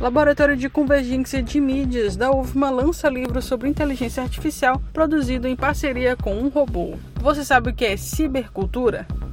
Laboratório de Convergência de Mídias da UFMA lança livro sobre inteligência artificial produzido em parceria com um robô. Você sabe o que é cibercultura?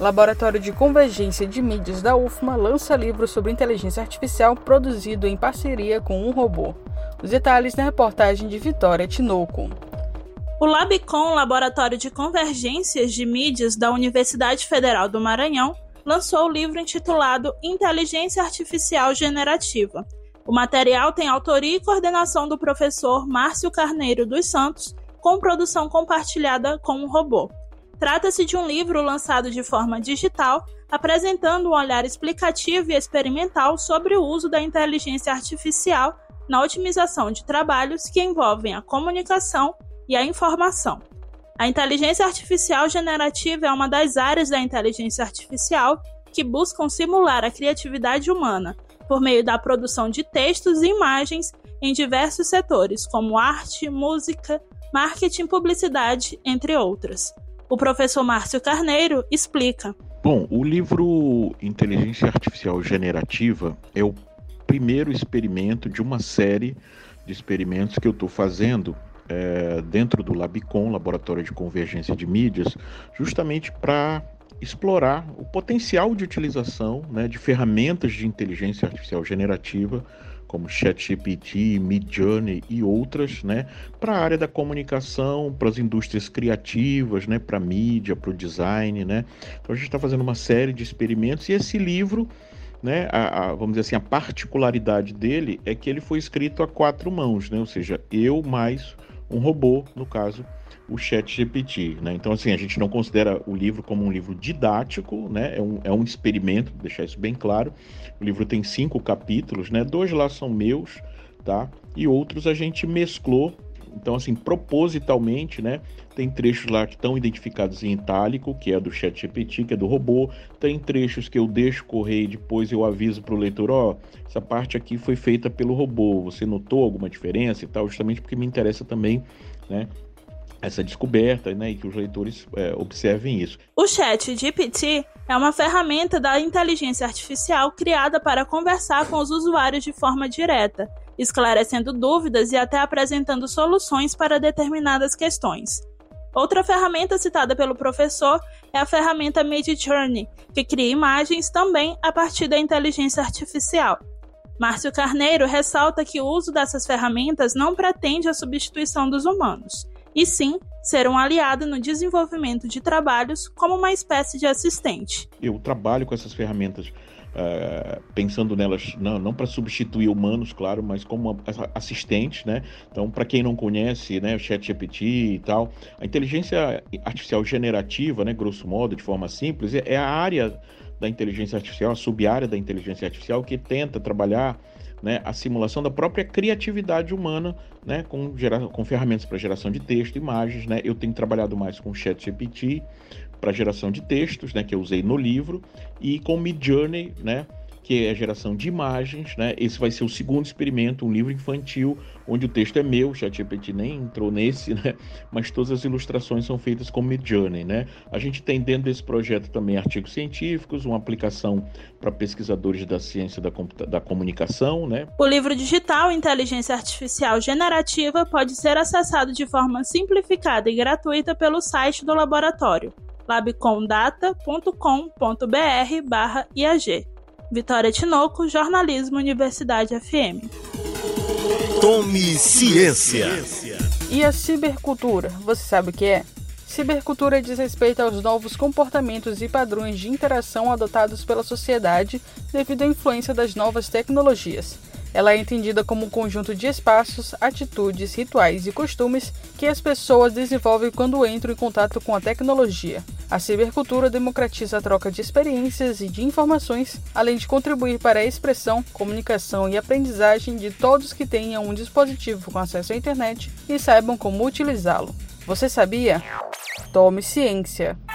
Laboratório de Convergência de Mídias da UFMA lança livro sobre inteligência artificial produzido em parceria com um robô. Os detalhes na reportagem de Vitória Tinoco. O Labicom, Laboratório de Convergências de Mídias da Universidade Federal do Maranhão, lançou o livro intitulado Inteligência Artificial Generativa. O material tem autoria e coordenação do professor Márcio Carneiro dos Santos, com produção compartilhada com um robô. Trata-se de um livro lançado de forma digital, apresentando um olhar explicativo e experimental sobre o uso da inteligência artificial na otimização de trabalhos que envolvem a comunicação e a informação. A inteligência artificial generativa é uma das áreas da inteligência artificial que buscam simular a criatividade humana por meio da produção de textos e imagens em diversos setores, como arte, música, marketing, publicidade, entre outras. O professor Márcio Carneiro explica. Bom, o livro Inteligência Artificial Generativa é o primeiro experimento de uma série de experimentos que eu estou fazendo é, dentro do Labicom, Laboratório de Convergência de Mídias, justamente para explorar o potencial de utilização né, de ferramentas de inteligência artificial generativa como ChatGPT, Midjourney e outras, né, para a área da comunicação, para as indústrias criativas, né, para a mídia, para o design, né. Então a gente está fazendo uma série de experimentos e esse livro, né, a, a, vamos dizer assim, a particularidade dele é que ele foi escrito a quatro mãos, né, ou seja, eu mais um robô, no caso o Chat GPT, né? Então, assim, a gente não considera o livro como um livro didático, né? É um, é um experimento, deixar isso bem claro. O livro tem cinco capítulos, né? Dois lá são meus, tá? E outros a gente mesclou. Então, assim, propositalmente, né? Tem trechos lá que estão identificados em itálico, que é do Chat GPT, que é do robô. Tem trechos que eu deixo correr e depois eu aviso para o leitor, ó, oh, essa parte aqui foi feita pelo robô. Você notou alguma diferença e tal? Justamente porque me interessa também, né? essa descoberta né, e que os leitores é, observem isso. O Chat GPT é uma ferramenta da inteligência artificial criada para conversar com os usuários de forma direta, esclarecendo dúvidas e até apresentando soluções para determinadas questões. Outra ferramenta citada pelo professor é a ferramenta Midjourney, que cria imagens também a partir da inteligência artificial. Márcio Carneiro ressalta que o uso dessas ferramentas não pretende a substituição dos humanos e sim ser um aliado no desenvolvimento de trabalhos como uma espécie de assistente. Eu trabalho com essas ferramentas Uh, pensando nelas não, não para substituir humanos, claro, mas como assistentes, né? Então, para quem não conhece, né, o ChatGPT e tal, a inteligência artificial generativa, né, grosso modo, de forma simples, é, é a área da inteligência artificial, a sub-área da inteligência artificial que tenta trabalhar né, a simulação da própria criatividade humana, né, com, gera, com ferramentas para geração de texto, imagens. Né? Eu tenho trabalhado mais com ChatGPT para geração de textos, né, que eu usei no livro, e com Midjourney, né, que é a geração de imagens, né? Esse vai ser o segundo experimento, um livro infantil, onde o texto é meu, o ChatGPT nem entrou nesse, né? Mas todas as ilustrações são feitas com Midjourney, né? A gente tem dentro desse projeto também artigos científicos, uma aplicação para pesquisadores da ciência da, da comunicação, né? O livro digital Inteligência Artificial Generativa pode ser acessado de forma simplificada e gratuita pelo site do laboratório labcomdata.com.br/iag. Vitória Tinoco, Jornalismo Universidade FM. Tome ciência. E a cibercultura, você sabe o que é? Cibercultura diz respeito aos novos comportamentos e padrões de interação adotados pela sociedade devido à influência das novas tecnologias. Ela é entendida como um conjunto de espaços, atitudes, rituais e costumes que as pessoas desenvolvem quando entram em contato com a tecnologia. A cibercultura democratiza a troca de experiências e de informações, além de contribuir para a expressão, comunicação e aprendizagem de todos que tenham um dispositivo com acesso à internet e saibam como utilizá-lo. Você sabia? Tome ciência.